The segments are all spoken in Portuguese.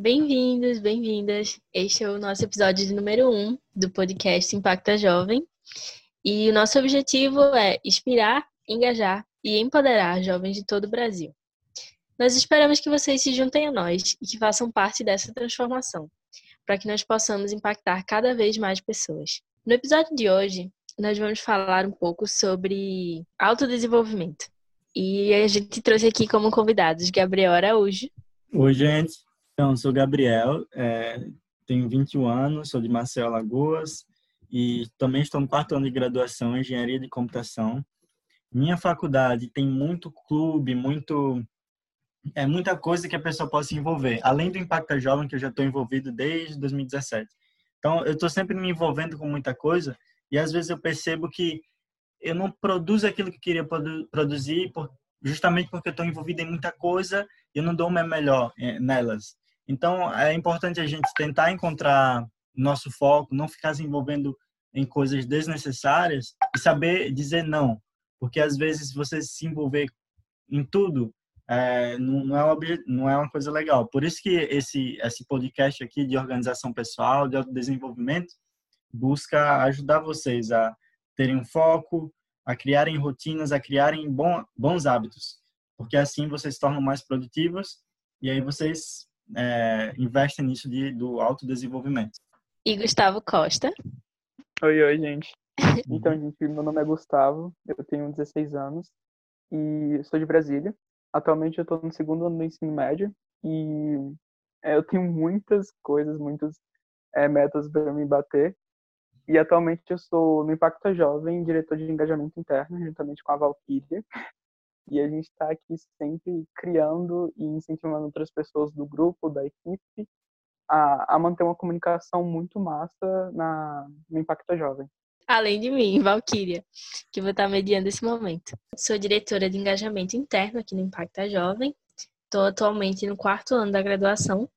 Bem-vindos, bem-vindas. Este é o nosso episódio de número 1 um do podcast Impacta Jovem. E o nosso objetivo é inspirar, engajar e empoderar jovens de todo o Brasil. Nós esperamos que vocês se juntem a nós e que façam parte dessa transformação, para que nós possamos impactar cada vez mais pessoas. No episódio de hoje, nós vamos falar um pouco sobre autodesenvolvimento. E a gente trouxe aqui como convidados Gabriel Araújo. Oi, gente. Então, sou Gabriel, é, tenho 21 anos, sou de Maceió, Alagoas e também estou no quarto ano de graduação em Engenharia de Computação. Minha faculdade tem muito clube, muito é muita coisa que a pessoa pode se envolver, além do Impacta Jovem que eu já estou envolvido desde 2017. Então, eu estou sempre me envolvendo com muita coisa e às vezes eu percebo que eu não produzo aquilo que queria produzir justamente porque eu estou envolvido em muita coisa e eu não dou o meu melhor é, nelas. Então, é importante a gente tentar encontrar nosso foco, não ficar se envolvendo em coisas desnecessárias e saber dizer não. Porque, às vezes, você se envolver em tudo é, não, é uma, não é uma coisa legal. Por isso que esse, esse podcast aqui de organização pessoal, de autodesenvolvimento, busca ajudar vocês a terem um foco, a criarem rotinas, a criarem bom, bons hábitos. Porque assim vocês se tornam mais produtivos e aí vocês é, investem nisso de, do autodesenvolvimento. E Gustavo Costa. Oi, oi, gente. Então, gente, meu nome é Gustavo, eu tenho 16 anos e sou de Brasília. Atualmente eu estou no segundo ano do ensino médio e é, eu tenho muitas coisas, muitos é, metas para me bater. E atualmente eu sou no Impacto Jovem, diretor de engajamento interno, juntamente com a Valkyria. E a gente está aqui sempre criando e incentivando outras pessoas do grupo, da equipe, a, a manter uma comunicação muito massa na, no Impacto Jovem. Além de mim, Valkyria, que vou estar mediando esse momento. Sou diretora de engajamento interno aqui no Impacta Jovem. Estou atualmente no quarto ano da graduação.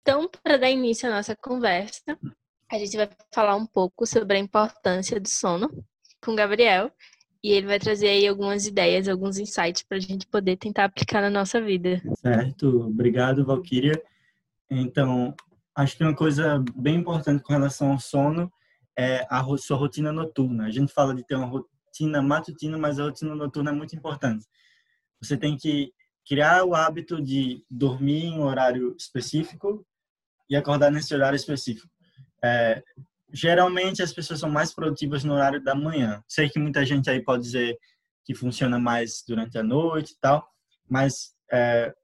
Então, para dar início à nossa conversa, a gente vai falar um pouco sobre a importância do sono com o Gabriel. E ele vai trazer aí algumas ideias, alguns insights para a gente poder tentar aplicar na nossa vida. Certo, obrigado, Valkyria. Então, acho que uma coisa bem importante com relação ao sono é a sua rotina noturna. A gente fala de ter uma rotina matutina, mas a rotina noturna é muito importante. Você tem que criar o hábito de dormir em um horário específico e acordar nesse horário específico. É, geralmente as pessoas são mais produtivas no horário da manhã. Sei que muita gente aí pode dizer que funciona mais durante a noite e tal, mas é,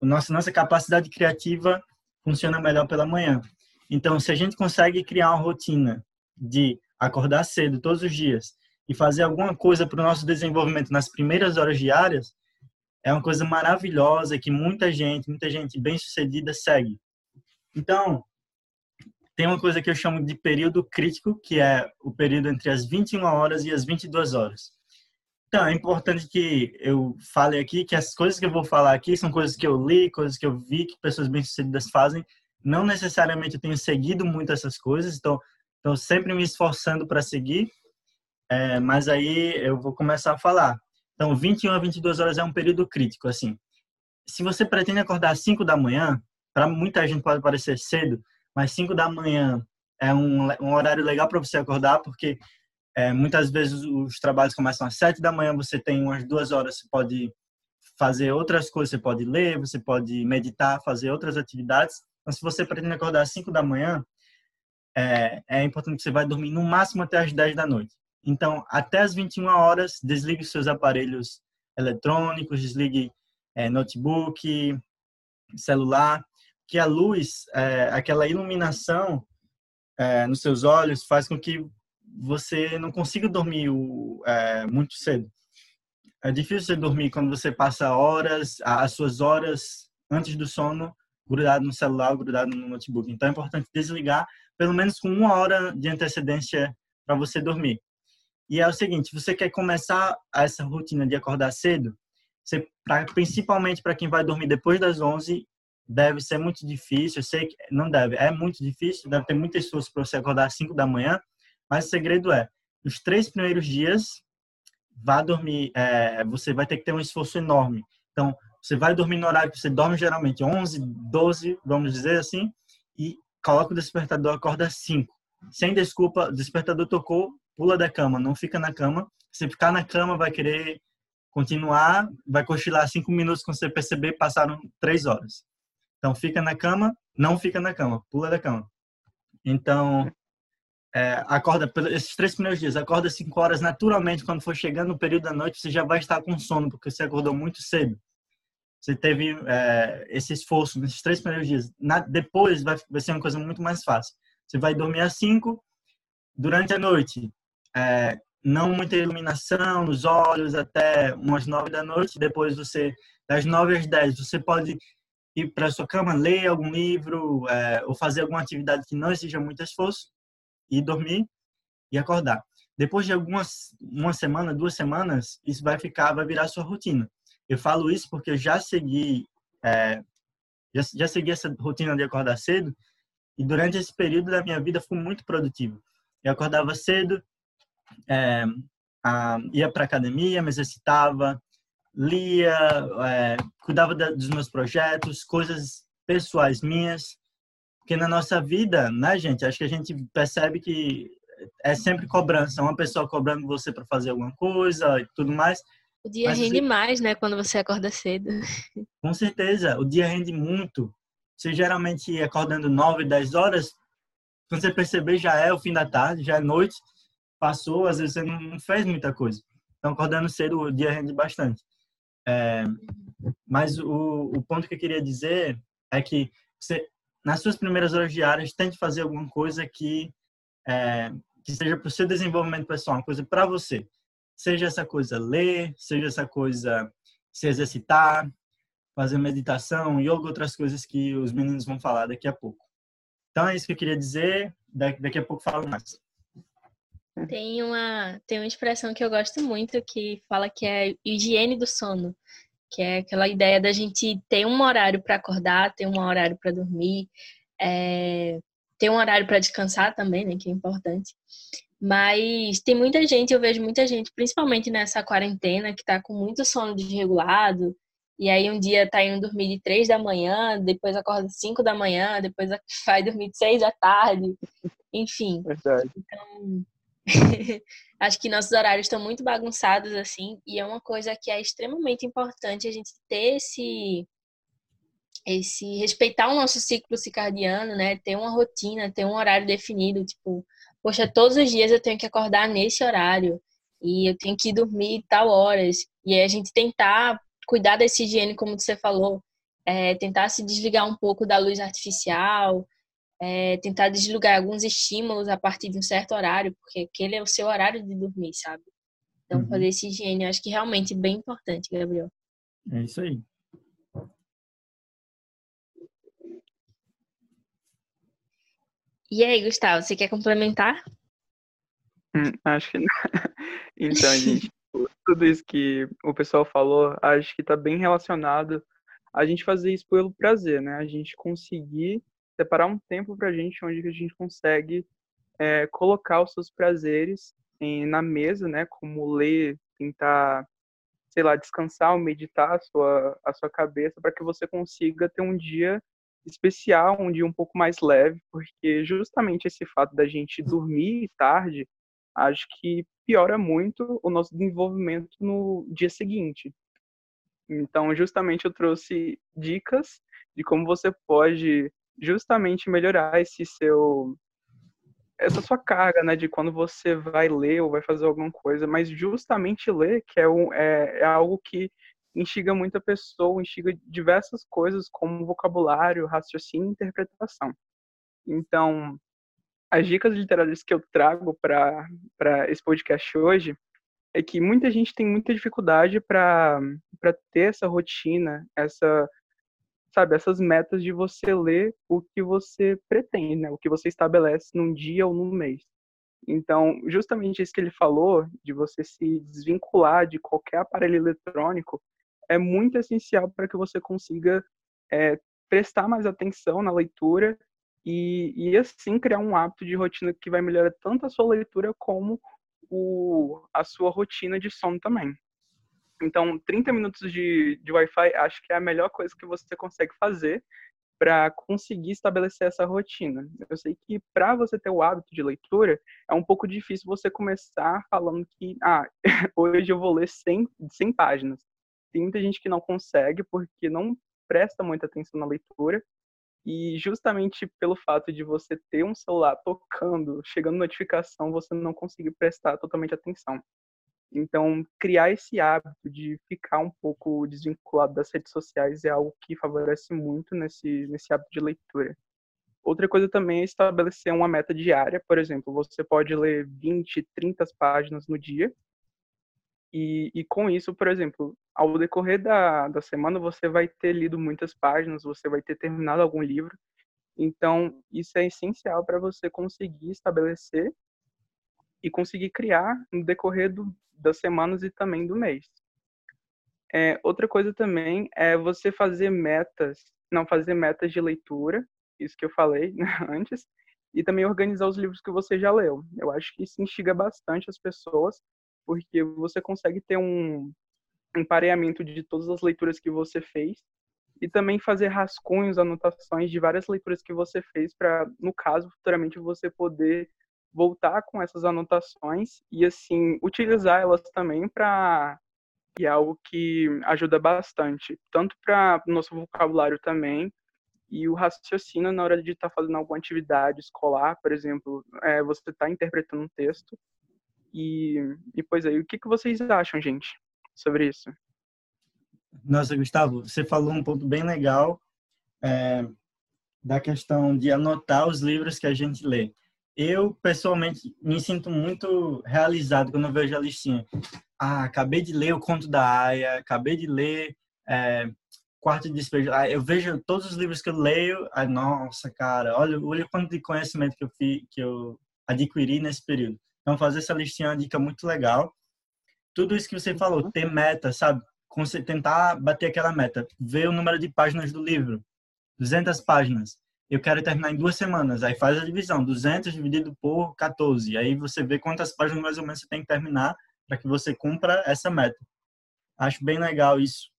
nossa nossa capacidade criativa funciona melhor pela manhã. Então, se a gente consegue criar uma rotina de acordar cedo todos os dias e fazer alguma coisa para o nosso desenvolvimento nas primeiras horas diárias, é uma coisa maravilhosa que muita gente, muita gente bem sucedida segue. Então, tem uma coisa que eu chamo de período crítico, que é o período entre as 21 horas e as 22 horas. Então, é importante que eu fale aqui que as coisas que eu vou falar aqui são coisas que eu li, coisas que eu vi que pessoas bem-sucedidas fazem. Não necessariamente eu tenho seguido muito essas coisas, então estou sempre me esforçando para seguir, é, mas aí eu vou começar a falar. Então, 21 a 22 horas é um período crítico, assim. Se você pretende acordar às 5 da manhã, para muita gente pode parecer cedo, mas 5 da manhã é um, um horário legal para você acordar, porque é, muitas vezes os trabalhos começam às 7 da manhã, você tem umas duas horas, você pode fazer outras coisas, você pode ler, você pode meditar, fazer outras atividades. Então, se você pretende acordar às 5 da manhã, é, é importante que você vai dormir no máximo até às 10 da noite. Então, até às 21 horas, desligue seus aparelhos eletrônicos, desligue é, notebook, celular, que a luz, é, aquela iluminação é, nos seus olhos faz com que você não consiga dormir o, é, muito cedo. É difícil você dormir quando você passa horas, as suas horas antes do sono, grudado no celular, grudado no notebook. Então é importante desligar pelo menos com uma hora de antecedência para você dormir. E é o seguinte, você quer começar essa rotina de acordar cedo, você, pra, principalmente para quem vai dormir depois das 11, deve ser muito difícil. Eu sei que não deve, é muito difícil, deve ter muito esforço para você acordar às 5 da manhã, mas o segredo é, nos três primeiros dias, vá dormir, é, você vai ter que ter um esforço enorme. Então, você vai dormir no horário que você dorme geralmente 11, 12, vamos dizer assim, e coloca o despertador, acorda às 5. Sem desculpa, o despertador tocou, pula da cama, não fica na cama. Se ficar na cama, vai querer continuar, vai cochilar cinco minutos quando você perceber, passaram três horas. Então, fica na cama, não fica na cama, pula da cama. Então, é, acorda esses três primeiros dias, acorda cinco horas naturalmente. Quando for chegando no período da noite, você já vai estar com sono porque você acordou muito cedo. Você teve é, esse esforço nesses três primeiros dias. Na, depois vai, vai ser uma coisa muito mais fácil. Você vai dormir às cinco durante a noite. É, não muita iluminação nos olhos até umas nove da noite. Depois você das nove às dez você pode ir para sua cama, ler algum livro é, ou fazer alguma atividade que não exija muito esforço e dormir e acordar. Depois de algumas uma semana, duas semanas, isso vai ficar, vai virar sua rotina. Eu falo isso porque eu já segui é, já, já segui essa rotina de acordar cedo e durante esse período da minha vida fui muito produtivo. Eu acordava cedo, é, a, ia para academia, me exercitava, lia, é, cuidava dos meus projetos, coisas pessoais minhas, porque na nossa vida, né, gente, acho que a gente percebe que é sempre cobrança, uma pessoa cobrando você para fazer alguma coisa e tudo mais. O dia Mas, rende mais, né, quando você acorda cedo. Com certeza, o dia rende muito. Você geralmente acordando 9, 10 horas, quando você perceber já é o fim da tarde, já é noite, passou, às vezes você não fez muita coisa. Então, acordando cedo, o dia rende bastante. É, mas o, o ponto que eu queria dizer é que você, nas suas primeiras horas diárias, tente fazer alguma coisa que, é, que seja para o seu desenvolvimento pessoal, uma coisa para você. Seja essa coisa ler, seja essa coisa se exercitar, fazer meditação e outras coisas que os meninos vão falar daqui a pouco. Então é isso que eu queria dizer. Daqui a pouco falo mais. Tem uma, tem uma expressão que eu gosto muito que fala que é higiene do sono, que é aquela ideia da gente ter um horário para acordar, ter um horário para dormir, é, ter um horário para descansar também, né, que é importante. Mas tem muita gente, eu vejo muita gente, principalmente nessa quarentena, que está com muito sono desregulado, e aí um dia tá indo dormir de três da manhã, depois acorda cinco da manhã, depois vai dormir de seis da tarde, enfim. Verdade. Então, Acho que nossos horários estão muito bagunçados assim, e é uma coisa que é extremamente importante a gente ter esse esse respeitar o nosso ciclo circadiano, né? Ter uma rotina, ter um horário definido, tipo, poxa, todos os dias eu tenho que acordar nesse horário e eu tenho que dormir tal horas. E aí a gente tentar cuidar desse higiene, como você falou, é, tentar se desligar um pouco da luz artificial, é, tentar desligar alguns estímulos a partir de um certo horário, porque aquele é o seu horário de dormir, sabe? Então, uhum. fazer esse higiene, eu acho que realmente é bem importante, Gabriel. É isso aí. E aí, Gustavo, você quer complementar? Hum, acho que não. Então, gente, tudo isso que o pessoal falou, acho que está bem relacionado a gente fazer isso pelo prazer, né? A gente conseguir separar um tempo para a gente onde a gente consegue é, colocar os seus prazeres em, na mesa, né? Como ler, tentar, sei lá, descansar ou meditar a sua, a sua cabeça para que você consiga ter um dia especial, um dia um pouco mais leve, porque justamente esse fato da gente dormir tarde, acho que piora muito o nosso desenvolvimento no dia seguinte. Então, justamente eu trouxe dicas de como você pode justamente melhorar esse seu essa sua carga, né, de quando você vai ler ou vai fazer alguma coisa, mas justamente ler, que é, um, é, é algo que instiga muita pessoa, instiga diversas coisas como vocabulário, raciocínio e interpretação. Então, as dicas literárias que eu trago para esse podcast hoje é que muita gente tem muita dificuldade para ter essa rotina, essa sabe, essas metas de você ler o que você pretende, né? O que você estabelece num dia ou num mês. Então, justamente isso que ele falou, de você se desvincular de qualquer aparelho eletrônico, é muito essencial para que você consiga é, prestar mais atenção na leitura e, e, assim criar um hábito de rotina que vai melhorar tanto a sua leitura como o, a sua rotina de sono também. Então, 30 minutos de, de Wi-Fi acho que é a melhor coisa que você consegue fazer para conseguir estabelecer essa rotina. Eu sei que para você ter o hábito de leitura, é um pouco difícil você começar falando que, ah, hoje eu vou ler 100, 100 páginas. Tem muita gente que não consegue porque não presta muita atenção na leitura. E justamente pelo fato de você ter um celular tocando, chegando notificação, você não conseguir prestar totalmente atenção. Então, criar esse hábito de ficar um pouco desvinculado das redes sociais é algo que favorece muito nesse, nesse hábito de leitura. Outra coisa também é estabelecer uma meta diária. Por exemplo, você pode ler 20, 30 páginas no dia. E, e com isso, por exemplo, ao decorrer da, da semana, você vai ter lido muitas páginas, você vai ter terminado algum livro. Então, isso é essencial para você conseguir estabelecer e conseguir criar no decorrer do, das semanas e também do mês. É, outra coisa também é você fazer metas, não fazer metas de leitura, isso que eu falei né, antes, e também organizar os livros que você já leu. Eu acho que isso instiga bastante as pessoas, porque você consegue ter um empareamento de todas as leituras que você fez e também fazer rascunhos, anotações de várias leituras que você fez para, no caso, futuramente você poder voltar com essas anotações e assim utilizar elas também para que é algo que ajuda bastante, tanto para nosso vocabulário também e o raciocínio na hora de estar tá fazendo alguma atividade escolar, por exemplo, é, você está interpretando um texto e, e pois aí, o que, que vocês acham, gente, sobre isso? Nossa, Gustavo, você falou um ponto bem legal é, da questão de anotar os livros que a gente lê eu pessoalmente me sinto muito realizado quando eu vejo a listinha. Ah, acabei de ler o Conto da Aya, acabei de ler é, Quarto de Despejo. Ah, eu vejo todos os livros que eu leio, ah, nossa, cara, olha, olha o quanto de conhecimento que eu, fi, que eu adquiri nesse período. Então, fazer essa listinha é uma dica muito legal. Tudo isso que você falou, ter meta, sabe? Tentar bater aquela meta. Ver o número de páginas do livro. 200 páginas eu quero terminar em duas semanas. Aí faz a divisão, 200 dividido por 14. Aí você vê quantas páginas mais ou menos você tem que terminar para que você cumpra essa meta. Acho bem legal isso.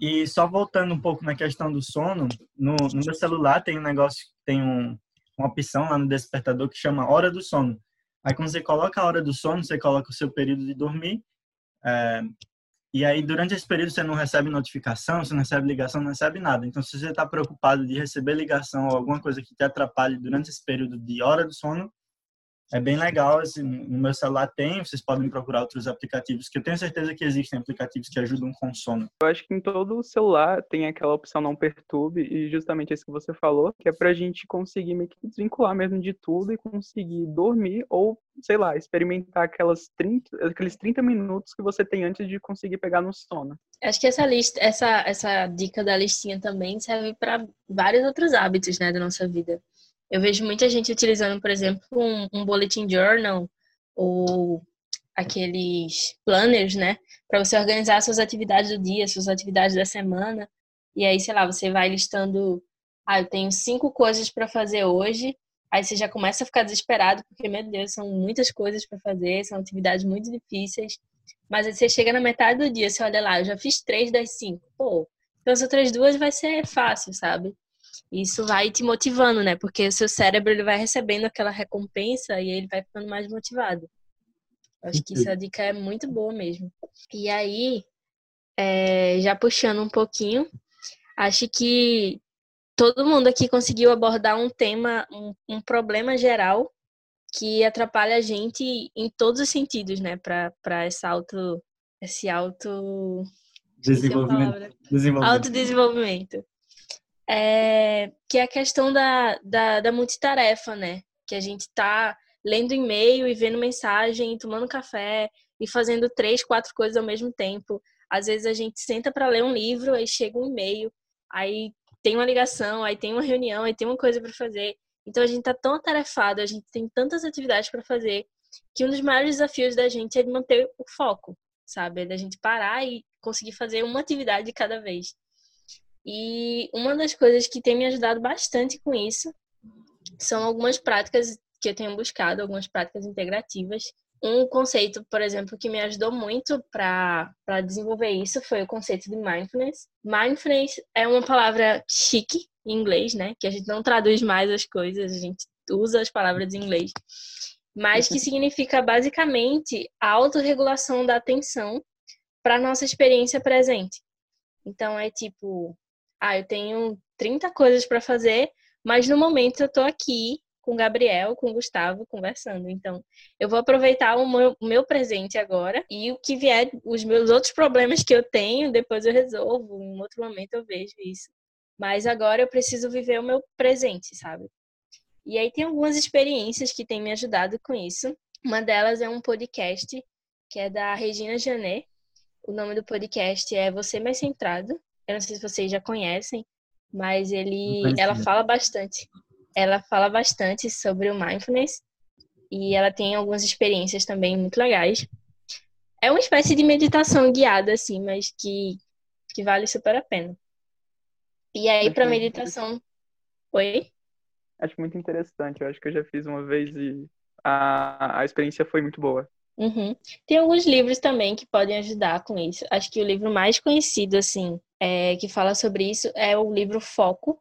E só voltando um pouco na questão do sono, no, no meu celular tem um negócio, tem um, uma opção lá no despertador que chama hora do sono. Aí quando você coloca a hora do sono, você coloca o seu período de dormir. É, e aí, durante esse período, você não recebe notificação, você não recebe ligação, não recebe nada. Então, se você está preocupado de receber ligação ou alguma coisa que te atrapalhe durante esse período de hora do sono, é bem legal. Assim, no meu celular tem, vocês podem procurar outros aplicativos, que eu tenho certeza que existem aplicativos que ajudam com sono. Eu acho que em todo celular tem aquela opção não perturbe, e justamente isso que você falou, que é pra gente conseguir meio que desvincular mesmo de tudo e conseguir dormir ou, sei lá, experimentar aquelas 30, aqueles 30 minutos que você tem antes de conseguir pegar no sono. Acho que essa lista, essa, essa dica da listinha também serve para vários outros hábitos, né, da nossa vida. Eu vejo muita gente utilizando, por exemplo, um, um bulletin journal ou aqueles planners, né, para você organizar suas atividades do dia, suas atividades da semana. E aí, sei lá, você vai listando, ah, eu tenho cinco coisas para fazer hoje. Aí você já começa a ficar desesperado, porque, meu Deus, são muitas coisas para fazer, são atividades muito difíceis. Mas aí você chega na metade do dia, você olha lá, eu já fiz três das cinco. Pô, então as outras duas vai ser fácil, sabe? Isso vai te motivando, né? Porque o seu cérebro ele vai recebendo aquela recompensa e ele vai ficando mais motivado. Acho que essa dica é muito boa mesmo. E aí, é, já puxando um pouquinho, acho que todo mundo aqui conseguiu abordar um tema, um, um problema geral que atrapalha a gente em todos os sentidos, né? Para esse auto, esse auto desenvolvimento, desenvolvimento. autodesenvolvimento é, que é a questão da, da, da multitarefa, né? Que a gente tá lendo e-mail e vendo mensagem, tomando café e fazendo três, quatro coisas ao mesmo tempo. Às vezes a gente senta para ler um livro, aí chega um e-mail, aí tem uma ligação, aí tem uma reunião, aí tem uma coisa para fazer. Então a gente tá tão atarefado, a gente tem tantas atividades para fazer, que um dos maiores desafios da gente é manter o foco, sabe? É da gente parar e conseguir fazer uma atividade de cada vez. E uma das coisas que tem me ajudado bastante com isso são algumas práticas que eu tenho buscado, algumas práticas integrativas, Um conceito, por exemplo, que me ajudou muito para desenvolver isso foi o conceito de mindfulness. Mindfulness é uma palavra chique em inglês, né? Que a gente não traduz mais as coisas, a gente usa as palavras em inglês. Mas que significa basicamente a autorregulação da atenção para nossa experiência presente. Então é tipo, ah, eu tenho 30 coisas para fazer, mas no momento eu tô aqui com o Gabriel, com o Gustavo, conversando. Então, eu vou aproveitar o meu, meu, presente agora e o que vier, os meus outros problemas que eu tenho, depois eu resolvo. Em outro momento eu vejo isso. Mas agora eu preciso viver o meu presente, sabe? E aí tem algumas experiências que têm me ajudado com isso. Uma delas é um podcast que é da Regina Janet. O nome do podcast é Você Mais Centrado. Eu não sei se vocês já conhecem, mas ele, ela fala bastante ela fala bastante sobre o mindfulness e ela tem algumas experiências também muito legais. É uma espécie de meditação guiada, assim, mas que, que vale super a pena. E aí, para meditação. Oi? Acho muito interessante. Eu acho que eu já fiz uma vez e a, a experiência foi muito boa. Uhum. Tem alguns livros também que podem ajudar com isso. Acho que o livro mais conhecido, assim, é, que fala sobre isso é o livro Foco,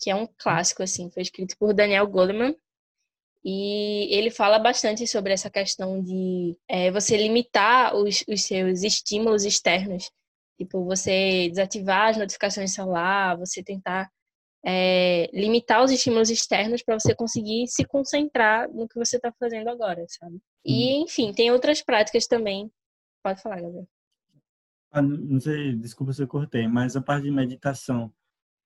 que é um clássico, assim, foi escrito por Daniel Goleman. E ele fala bastante sobre essa questão de é, você limitar os, os seus estímulos externos. Tipo, você desativar as notificações celular, você tentar é, limitar os estímulos externos para você conseguir se concentrar no que você está fazendo agora, sabe? E, uhum. enfim, tem outras práticas também. Pode falar, Gabriel. Ah, não sei, desculpa se eu cortei, mas a parte de meditação,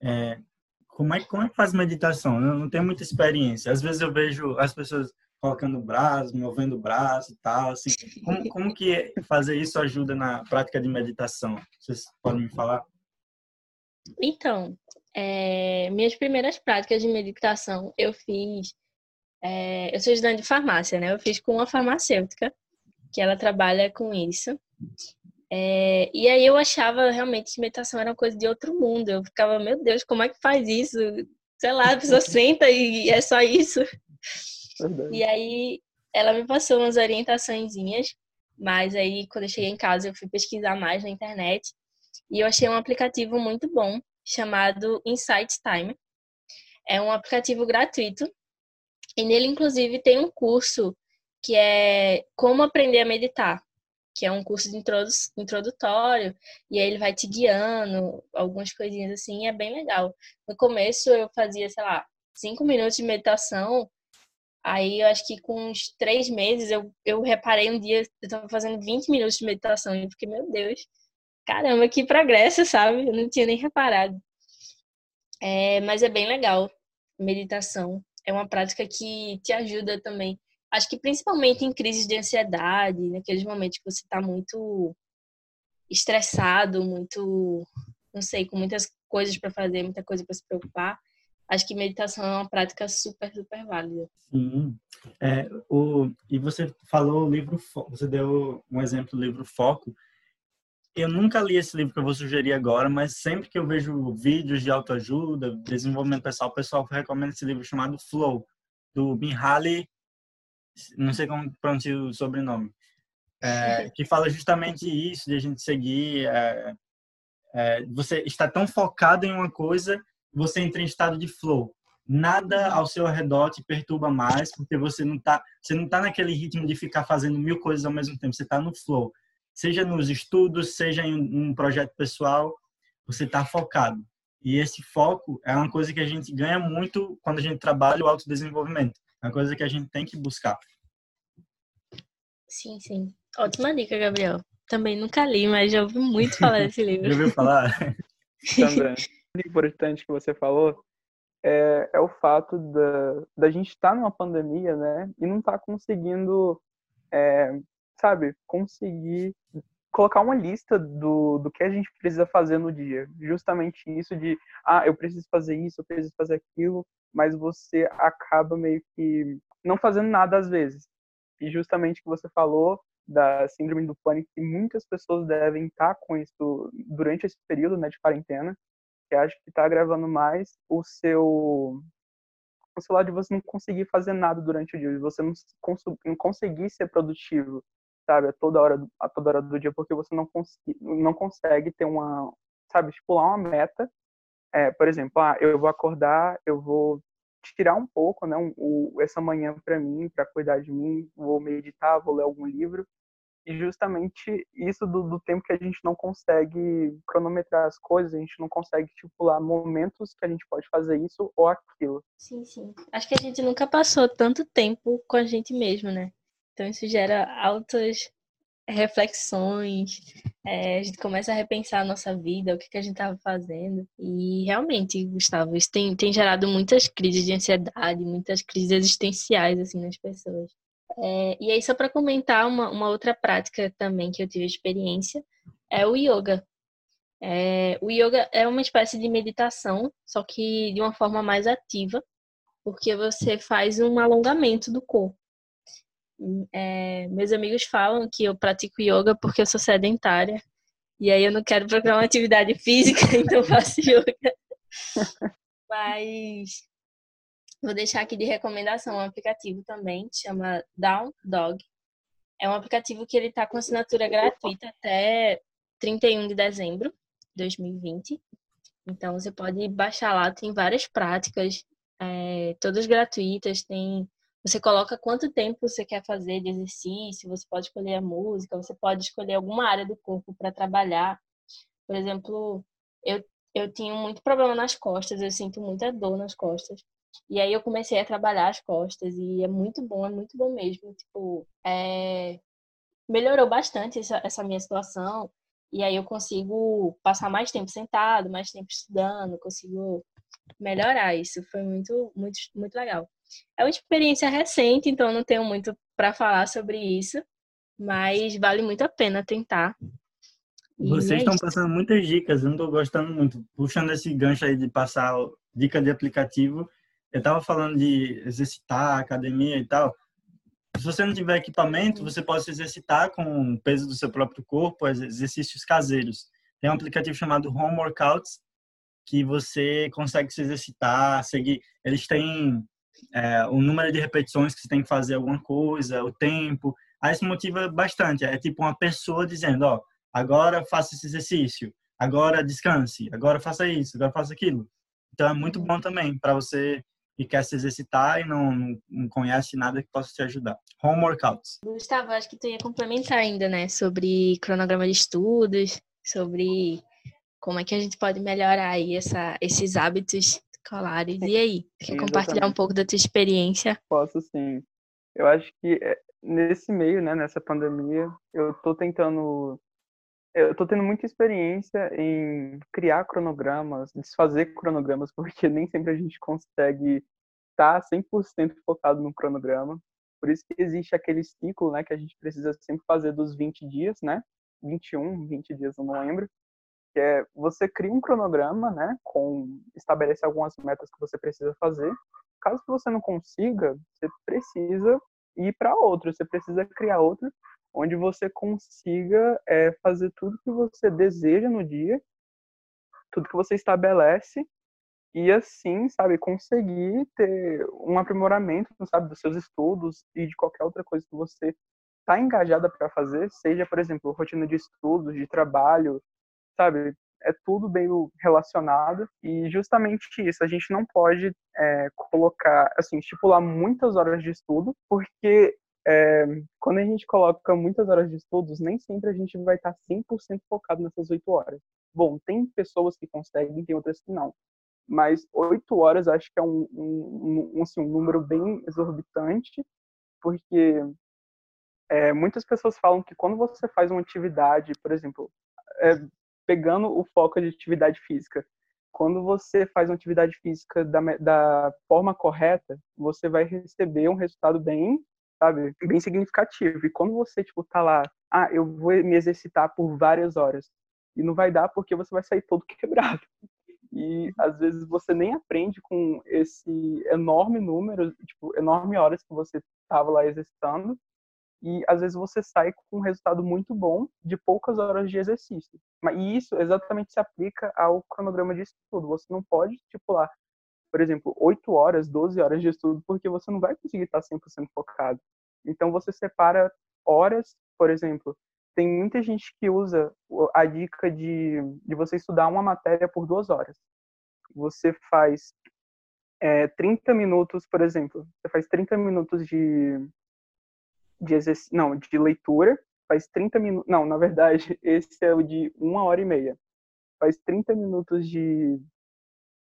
é, como é, como é que faz meditação? Eu não tenho muita experiência. Às vezes eu vejo as pessoas colocando o braço, movendo o braço e tal. Assim, como, como que fazer isso ajuda na prática de meditação? Vocês podem me falar? Então, é, minhas primeiras práticas de meditação eu fiz. É, eu sou estudante de farmácia, né? Eu fiz com uma farmacêutica que ela trabalha com isso. É, e aí eu achava realmente que meditação era uma coisa de outro mundo. Eu ficava, meu Deus, como é que faz isso? Sei lá, a pessoa senta e é só isso. Verdade. E aí ela me passou umas orientaçõezinhas, mas aí quando eu cheguei em casa eu fui pesquisar mais na internet e eu achei um aplicativo muito bom chamado Insight Time. É um aplicativo gratuito e nele inclusive tem um curso que é como aprender a meditar que é um curso de introdutório, e aí ele vai te guiando, algumas coisinhas assim, é bem legal. No começo eu fazia, sei lá, cinco minutos de meditação, aí eu acho que com uns três meses eu, eu reparei um dia, eu tava fazendo 20 minutos de meditação, e eu fiquei, meu Deus, caramba, que progresso, sabe? Eu não tinha nem reparado. É, mas é bem legal, meditação. É uma prática que te ajuda também Acho que principalmente em crises de ansiedade, naqueles momentos que você está muito estressado, muito, não sei, com muitas coisas para fazer, muita coisa para se preocupar. Acho que meditação é uma prática super, super válida. Sim. É, o, e você falou o livro, você deu um exemplo do livro Foco. Eu nunca li esse livro que eu vou sugerir agora, mas sempre que eu vejo vídeos de autoajuda, desenvolvimento pessoal, o pessoal recomenda esse livro chamado Flow, do Mihaly não sei como pronunciar o sobrenome, é, que fala justamente isso, de a gente seguir. É, é, você está tão focado em uma coisa, você entra em estado de flow. Nada ao seu redor te perturba mais, porque você não está você não tá naquele ritmo de ficar fazendo mil coisas ao mesmo tempo. Você está no flow. Seja nos estudos, seja em um projeto pessoal, você está focado. E esse foco é uma coisa que a gente ganha muito quando a gente trabalha o autodesenvolvimento. É uma coisa que a gente tem que buscar. Sim, sim. Ótima dica, Gabriel. Também nunca li, mas já ouvi muito falar desse livro. já ouviu falar? O importante que você falou é, é o fato da, da gente estar tá numa pandemia, né? E não estar tá conseguindo, é, sabe, conseguir colocar uma lista do, do que a gente precisa fazer no dia. Justamente isso de, ah, eu preciso fazer isso, eu preciso fazer aquilo, mas você acaba meio que não fazendo nada às vezes. E justamente o que você falou da síndrome do pânico, que muitas pessoas devem estar com isso durante esse período né, de quarentena, que acho que está agravando mais o seu o celular de você não conseguir fazer nada durante o dia, de você não, não conseguir ser produtivo, sabe, a toda hora, a toda hora do dia, porque você não, consegue, não consegue ter uma, sabe, estipular uma meta. É, por exemplo, ah, eu vou acordar, eu vou tirar um pouco, né, um, essa manhã para mim, para cuidar de mim, vou meditar, vou ler algum livro, e justamente isso do, do, tempo que a gente não consegue cronometrar as coisas, a gente não consegue estipular momentos que a gente pode fazer isso ou aquilo. Sim, sim. Acho que a gente nunca passou tanto tempo com a gente mesmo, né? Então isso gera altas reflexões, é, a gente começa a repensar a nossa vida, o que, que a gente estava fazendo. E realmente, Gustavo, isso tem, tem gerado muitas crises de ansiedade, muitas crises existenciais assim nas pessoas. É, e aí, só para comentar uma, uma outra prática também que eu tive experiência, é o yoga. É, o yoga é uma espécie de meditação, só que de uma forma mais ativa, porque você faz um alongamento do corpo. É, meus amigos falam que eu pratico yoga porque eu sou sedentária, e aí eu não quero procurar uma atividade física, então faço yoga. Mas Vou deixar aqui de recomendação um aplicativo também, chama Down Dog. É um aplicativo que ele está com assinatura gratuita até 31 de dezembro de 2020. Então você pode baixar lá, tem várias práticas, é, todas gratuitas. Tem, você coloca quanto tempo você quer fazer de exercício, você pode escolher a música, você pode escolher alguma área do corpo para trabalhar. Por exemplo, eu, eu tinha muito problema nas costas, eu sinto muita dor nas costas. E aí eu comecei a trabalhar as costas e é muito bom, é muito bom mesmo. Tipo, é... melhorou bastante essa, essa minha situação. E aí eu consigo passar mais tempo sentado, mais tempo estudando, consigo melhorar isso. Foi muito, muito, muito legal. É uma experiência recente, então não tenho muito para falar sobre isso, mas vale muito a pena tentar. E Vocês é estão passando muitas dicas, eu não estou gostando muito. Puxando esse gancho aí de passar dica de aplicativo, eu estava falando de exercitar, academia e tal. Se você não tiver equipamento, você pode se exercitar com o peso do seu próprio corpo, exercícios caseiros. Tem um aplicativo chamado Home Workouts que você consegue se exercitar, seguir. Eles têm é, o número de repetições que você tem que fazer alguma coisa, o tempo. Aí isso motiva bastante. É tipo uma pessoa dizendo, ó, agora faça esse exercício, agora descanse, agora faça isso, agora faça aquilo. Então é muito bom também para você e quer se exercitar e não, não conhece nada que possa te ajudar. Home workouts. Gustavo, acho que tu ia complementar ainda, né? Sobre cronograma de estudos, sobre como é que a gente pode melhorar aí essa, esses hábitos escolares. E aí, quer compartilhar um pouco da tua experiência? Posso sim. Eu acho que é, nesse meio, né, nessa pandemia, eu tô tentando eu tô tendo muita experiência em criar cronogramas, desfazer cronogramas, porque nem sempre a gente consegue estar 100% focado no cronograma. Por isso que existe aquele ciclo, né, que a gente precisa sempre fazer dos 20 dias, né? 21, 20 dias, eu não lembro. Que é você cria um cronograma, né, com estabelece algumas metas que você precisa fazer. Caso você não consiga, você precisa ir para outro, você precisa criar outro onde você consiga é, fazer tudo que você deseja no dia, tudo que você estabelece e assim, sabe, conseguir ter um aprimoramento, sabe, dos seus estudos e de qualquer outra coisa que você está engajada para fazer, seja, por exemplo, rotina de estudos, de trabalho, sabe, é tudo bem relacionado e justamente isso a gente não pode é, colocar assim estipular muitas horas de estudo porque é, quando a gente coloca muitas horas de estudos, nem sempre a gente vai estar 100% focado nessas 8 horas. Bom, tem pessoas que conseguem, tem outras que não. Mas 8 horas acho que é um, um, um, assim, um número bem exorbitante, porque é, muitas pessoas falam que quando você faz uma atividade, por exemplo, é, pegando o foco de atividade física, quando você faz uma atividade física da, da forma correta, você vai receber um resultado bem sabe? Bem significativo. E quando você, tipo, tá lá, ah, eu vou me exercitar por várias horas. E não vai dar porque você vai sair todo quebrado. E às vezes você nem aprende com esse enorme número, tipo, enorme horas que você estava lá exercitando. E às vezes você sai com um resultado muito bom de poucas horas de exercício. E isso exatamente se aplica ao cronograma de estudo. Você não pode estipular por exemplo, 8 horas, 12 horas de estudo, porque você não vai conseguir estar 100% focado. Então, você separa horas, por exemplo, tem muita gente que usa a dica de, de você estudar uma matéria por duas horas. Você faz é, 30 minutos, por exemplo, você faz 30 minutos de, de exercício, não, de leitura, faz 30 minutos, não, na verdade, esse é o de uma hora e meia. Faz 30 minutos de,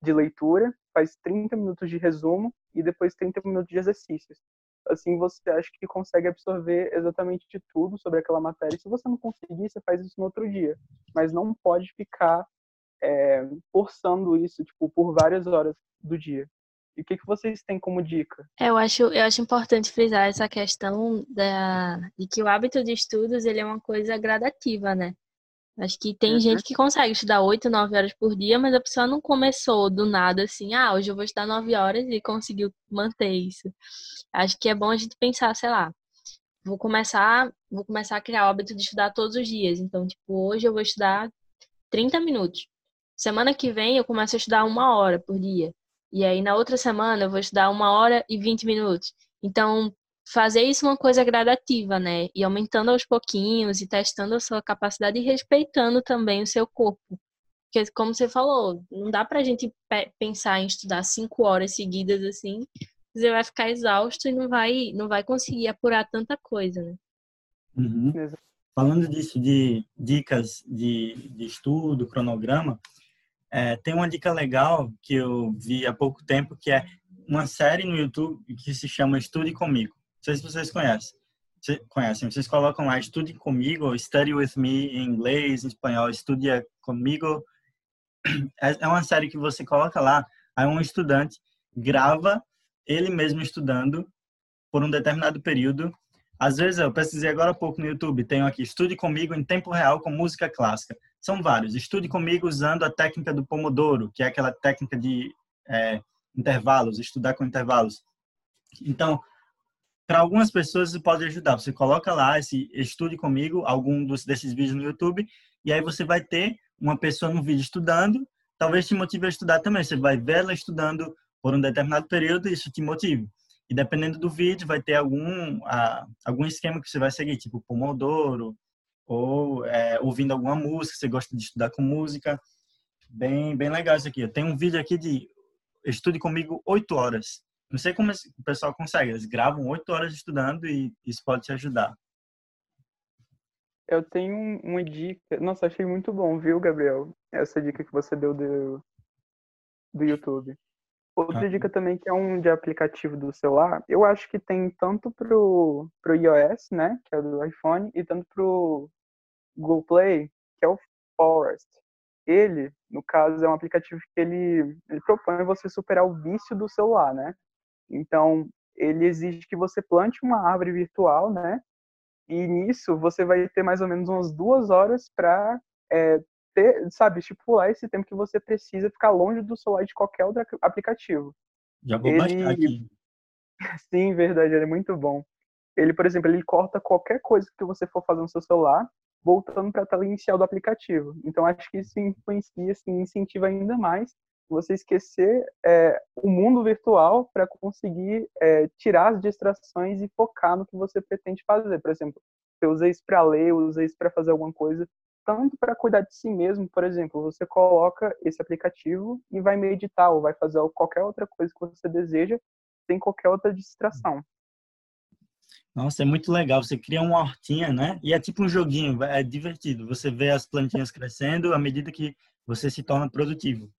de leitura, faz 30 minutos de resumo e depois 30 minutos de exercícios. Assim você acha que consegue absorver exatamente de tudo sobre aquela matéria. Se você não conseguir, você faz isso no outro dia. Mas não pode ficar é, forçando isso tipo, por várias horas do dia. E o que, que vocês têm como dica? É, eu acho, eu acho importante frisar essa questão da, de que o hábito de estudos ele é uma coisa gradativa, né? Acho que tem uhum. gente que consegue estudar 8, 9 horas por dia, mas a pessoa não começou do nada assim, ah, hoje eu vou estudar 9 horas e conseguiu manter isso. Acho que é bom a gente pensar, sei lá, vou começar, vou começar a criar o hábito de estudar todos os dias. Então, tipo, hoje eu vou estudar 30 minutos. Semana que vem eu começo a estudar uma hora por dia. E aí na outra semana eu vou estudar uma hora e 20 minutos. Então, fazer isso uma coisa gradativa, né? E aumentando aos pouquinhos e testando a sua capacidade e respeitando também o seu corpo. Porque, como você falou, não dá pra gente pensar em estudar cinco horas seguidas assim, você vai ficar exausto e não vai, não vai conseguir apurar tanta coisa, né? Uhum. Falando disso, de dicas de, de estudo, cronograma, é, tem uma dica legal que eu vi há pouco tempo, que é uma série no YouTube que se chama Estude Comigo. Não sei se vocês conhecem. Vocês conhecem. Vocês colocam lá Estude Comigo, ou Study With Me em inglês, em espanhol, Estudia Comigo. É, é uma série que você coloca lá, aí um estudante grava ele mesmo estudando por um determinado período. Às vezes, eu pesquisei agora há pouco no YouTube, tenho aqui, estude comigo em tempo real com música clássica. São vários. Estude comigo usando a técnica do Pomodoro, que é aquela técnica de é, intervalos, estudar com intervalos. Então, para algumas pessoas isso pode ajudar. Você coloca lá esse estude comigo algum dos, desses vídeos no YouTube e aí você vai ter uma pessoa no vídeo estudando, talvez te motive a estudar também. Você vai ver ela estudando por um determinado período e isso te motive. E dependendo do vídeo vai ter algum a, algum esquema que você vai seguir, tipo Pomodoro ou é, ouvindo alguma música, você gosta de estudar com música. Bem, bem legal isso aqui. Eu tenho um vídeo aqui de estude comigo oito horas. Não sei como o pessoal consegue. Eles gravam oito horas estudando e isso pode te ajudar. Eu tenho uma dica. Nossa, achei muito bom, viu, Gabriel? Essa dica que você deu do, do YouTube. Outra ah. dica também que é um de aplicativo do celular, eu acho que tem tanto pro, pro iOS, né, que é do iPhone, e tanto pro Google Play, que é o Forest. Ele, no caso, é um aplicativo que ele, ele propõe você superar o vício do celular, né? Então, ele exige que você plante uma árvore virtual, né? E nisso você vai ter mais ou menos umas duas horas para é, ter, sabe, estipular esse tempo que você precisa ficar longe do celular de qualquer outro aplicativo. Já vou ele... baixar aqui. Sim, verdade, ele é muito bom. Ele, por exemplo, ele corta qualquer coisa que você for fazer no seu celular, voltando para a tela inicial do aplicativo. Então, acho que isso influencia, assim, incentiva ainda mais você esquecer é, o mundo virtual para conseguir é, tirar as distrações e focar no que você pretende fazer. Por exemplo, você usa isso para ler, usa isso para fazer alguma coisa, tanto para cuidar de si mesmo, por exemplo, você coloca esse aplicativo e vai meditar ou vai fazer qualquer outra coisa que você deseja sem qualquer outra distração. Nossa, é muito legal. Você cria uma hortinha, né? E é tipo um joguinho, é divertido. Você vê as plantinhas crescendo à medida que você se torna produtivo.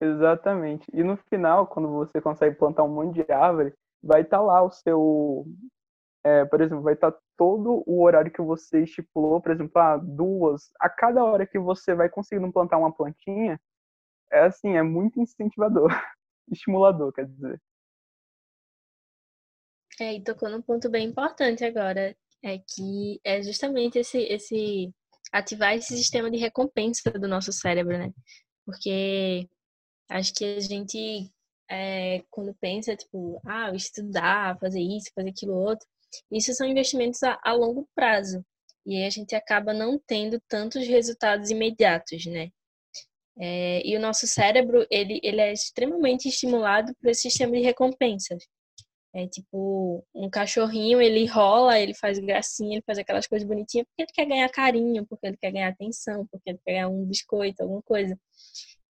Exatamente. E no final, quando você consegue plantar um monte de árvore, vai estar tá lá o seu. É, por exemplo, vai estar tá todo o horário que você estipulou, por exemplo, ah, duas. A cada hora que você vai conseguindo plantar uma plantinha, é assim, é muito incentivador. Estimulador, quer dizer. É, e tocou num ponto bem importante agora, é que é justamente esse, esse ativar esse sistema de recompensa do nosso cérebro, né? Porque Acho que a gente, é, quando pensa, tipo, ah, estudar, fazer isso, fazer aquilo outro, isso são investimentos a, a longo prazo. E aí a gente acaba não tendo tantos resultados imediatos, né? É, e o nosso cérebro, ele, ele é extremamente estimulado por esse sistema de recompensas. É tipo, um cachorrinho, ele rola, ele faz gracinha, ele faz aquelas coisas bonitinhas porque ele quer ganhar carinho, porque ele quer ganhar atenção, porque ele quer ganhar um biscoito, alguma coisa.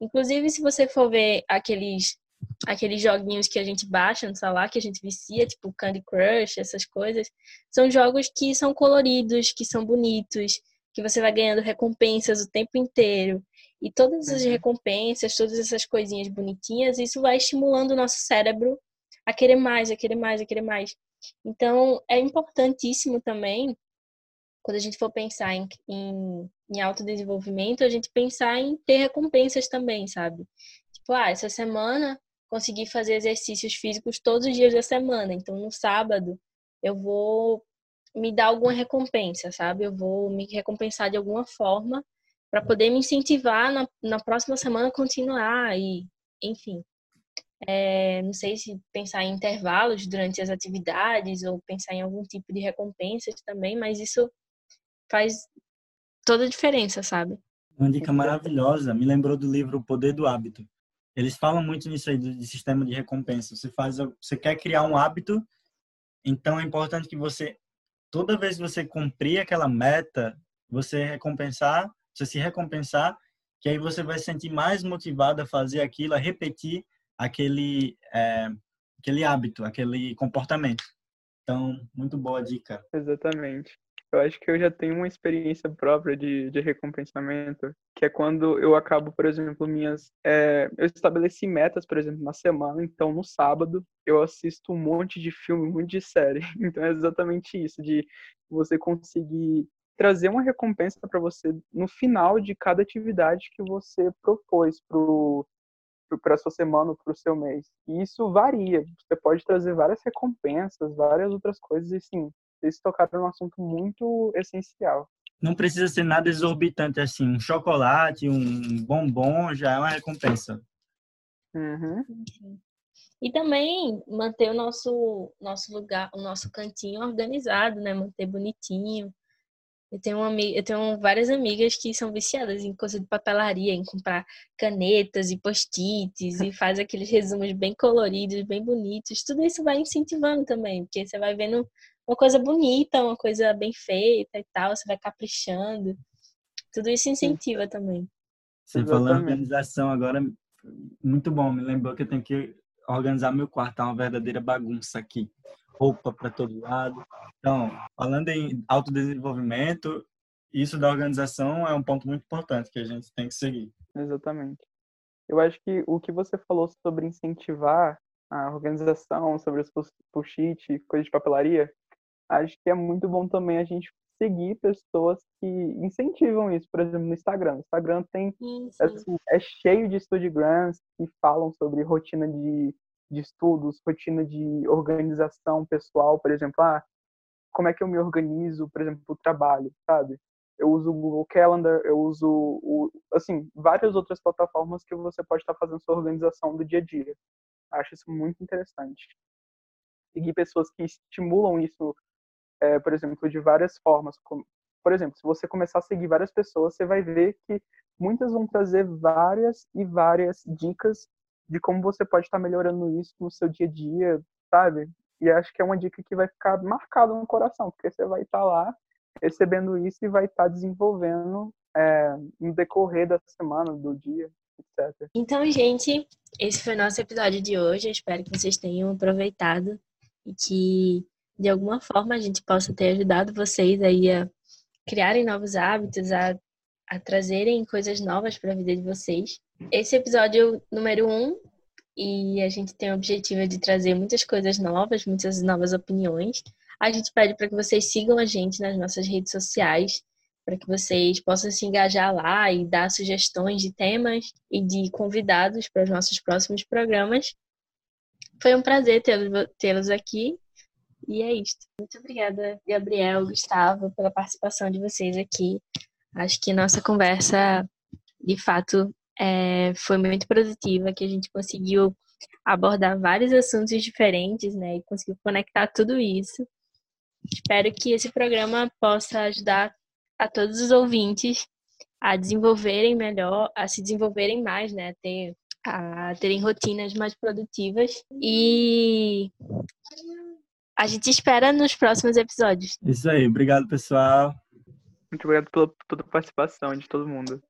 Inclusive, se você for ver aqueles aqueles joguinhos que a gente baixa no celular, que a gente vicia, tipo Candy Crush, essas coisas, são jogos que são coloridos, que são bonitos, que você vai ganhando recompensas o tempo inteiro. E todas essas uhum. recompensas, todas essas coisinhas bonitinhas, isso vai estimulando o nosso cérebro a querer mais, a querer mais, a querer mais. Então, é importantíssimo também, quando a gente for pensar em, em, em autodesenvolvimento, a gente pensar em ter recompensas também, sabe? Tipo, ah, essa semana consegui fazer exercícios físicos todos os dias da semana. Então, no sábado, eu vou me dar alguma recompensa, sabe? Eu vou me recompensar de alguma forma para poder me incentivar na, na próxima semana continuar e, enfim. É, não sei se pensar em intervalos durante as atividades ou pensar em algum tipo de recompensas também, mas isso faz toda a diferença, sabe? Uma dica maravilhosa, me lembrou do livro O Poder do Hábito. Eles falam muito nisso aí, de sistema de recompensa. Você faz, você quer criar um hábito, então é importante que você, toda vez que você cumprir aquela meta, você recompensar, você se recompensar, que aí você vai se sentir mais motivado a fazer aquilo, a repetir aquele, é, aquele hábito, aquele comportamento. Então, muito boa dica. Exatamente. Eu acho que eu já tenho uma experiência própria de, de recompensamento, que é quando eu acabo, por exemplo, minhas. É, eu estabeleci metas, por exemplo, na semana, então no sábado eu assisto um monte de filme, um monte de série. Então é exatamente isso, de você conseguir trazer uma recompensa para você no final de cada atividade que você propôs pro para sua semana para o seu mês. E isso varia. Você pode trazer várias recompensas, várias outras coisas, e sim, vocês tocaram num assunto muito essencial. Não precisa ser nada exorbitante assim. Um chocolate, um bombom já é uma recompensa. Uhum. E também manter o nosso, nosso lugar, o nosso cantinho organizado, né? Manter bonitinho. Eu tenho, uma, eu tenho várias amigas que são viciadas em coisa de papelaria, em comprar canetas e post-its e faz aqueles resumos bem coloridos, bem bonitos. Tudo isso vai incentivando também, porque você vai vendo uma coisa bonita, uma coisa bem feita e tal, você vai caprichando. Tudo isso incentiva Sim. também. Você falou em organização agora, muito bom. Me lembrou que eu tenho que organizar meu quarto, é uma verdadeira bagunça aqui roupa para todo lado. Então, falando em autodesenvolvimento, isso da organização é um ponto muito importante que a gente tem que seguir. Exatamente. Eu acho que o que você falou sobre incentivar a organização, sobre os push-it, coisas de papelaria, acho que é muito bom também a gente seguir pessoas que incentivam isso, por exemplo, no Instagram. O Instagram tem assim, é cheio de studygrams que falam sobre rotina de de estudos, rotina de organização pessoal, por exemplo, ah, como é que eu me organizo, por exemplo, o trabalho, sabe? Eu uso o Google Calendar, eu uso, o, assim, várias outras plataformas que você pode estar fazendo sua organização do dia a dia. Acho isso muito interessante. Seguir pessoas que estimulam isso, é, por exemplo, de várias formas. Por exemplo, se você começar a seguir várias pessoas, você vai ver que muitas vão trazer várias e várias dicas de como você pode estar melhorando isso no seu dia a dia, sabe? E acho que é uma dica que vai ficar marcada no coração, porque você vai estar lá recebendo isso e vai estar desenvolvendo é, no decorrer da semana, do dia, etc. Então, gente, esse foi o nosso episódio de hoje. Eu espero que vocês tenham aproveitado e que, de alguma forma, a gente possa ter ajudado vocês aí a criarem novos hábitos, a, a trazerem coisas novas para a vida de vocês. Esse episódio número um, e a gente tem o objetivo de trazer muitas coisas novas, muitas novas opiniões. A gente pede para que vocês sigam a gente nas nossas redes sociais, para que vocês possam se engajar lá e dar sugestões de temas e de convidados para os nossos próximos programas. Foi um prazer tê-los aqui. E é isso. Muito obrigada, Gabriel, Gustavo, pela participação de vocês aqui. Acho que nossa conversa, de fato, é, foi muito produtiva, que a gente conseguiu abordar vários assuntos diferentes, né? E conseguiu conectar tudo isso. Espero que esse programa possa ajudar a todos os ouvintes a desenvolverem melhor, a se desenvolverem mais, né? Ter, a terem rotinas mais produtivas. E a gente espera nos próximos episódios. Isso aí, obrigado pessoal. Muito obrigado pela, pela participação de todo mundo.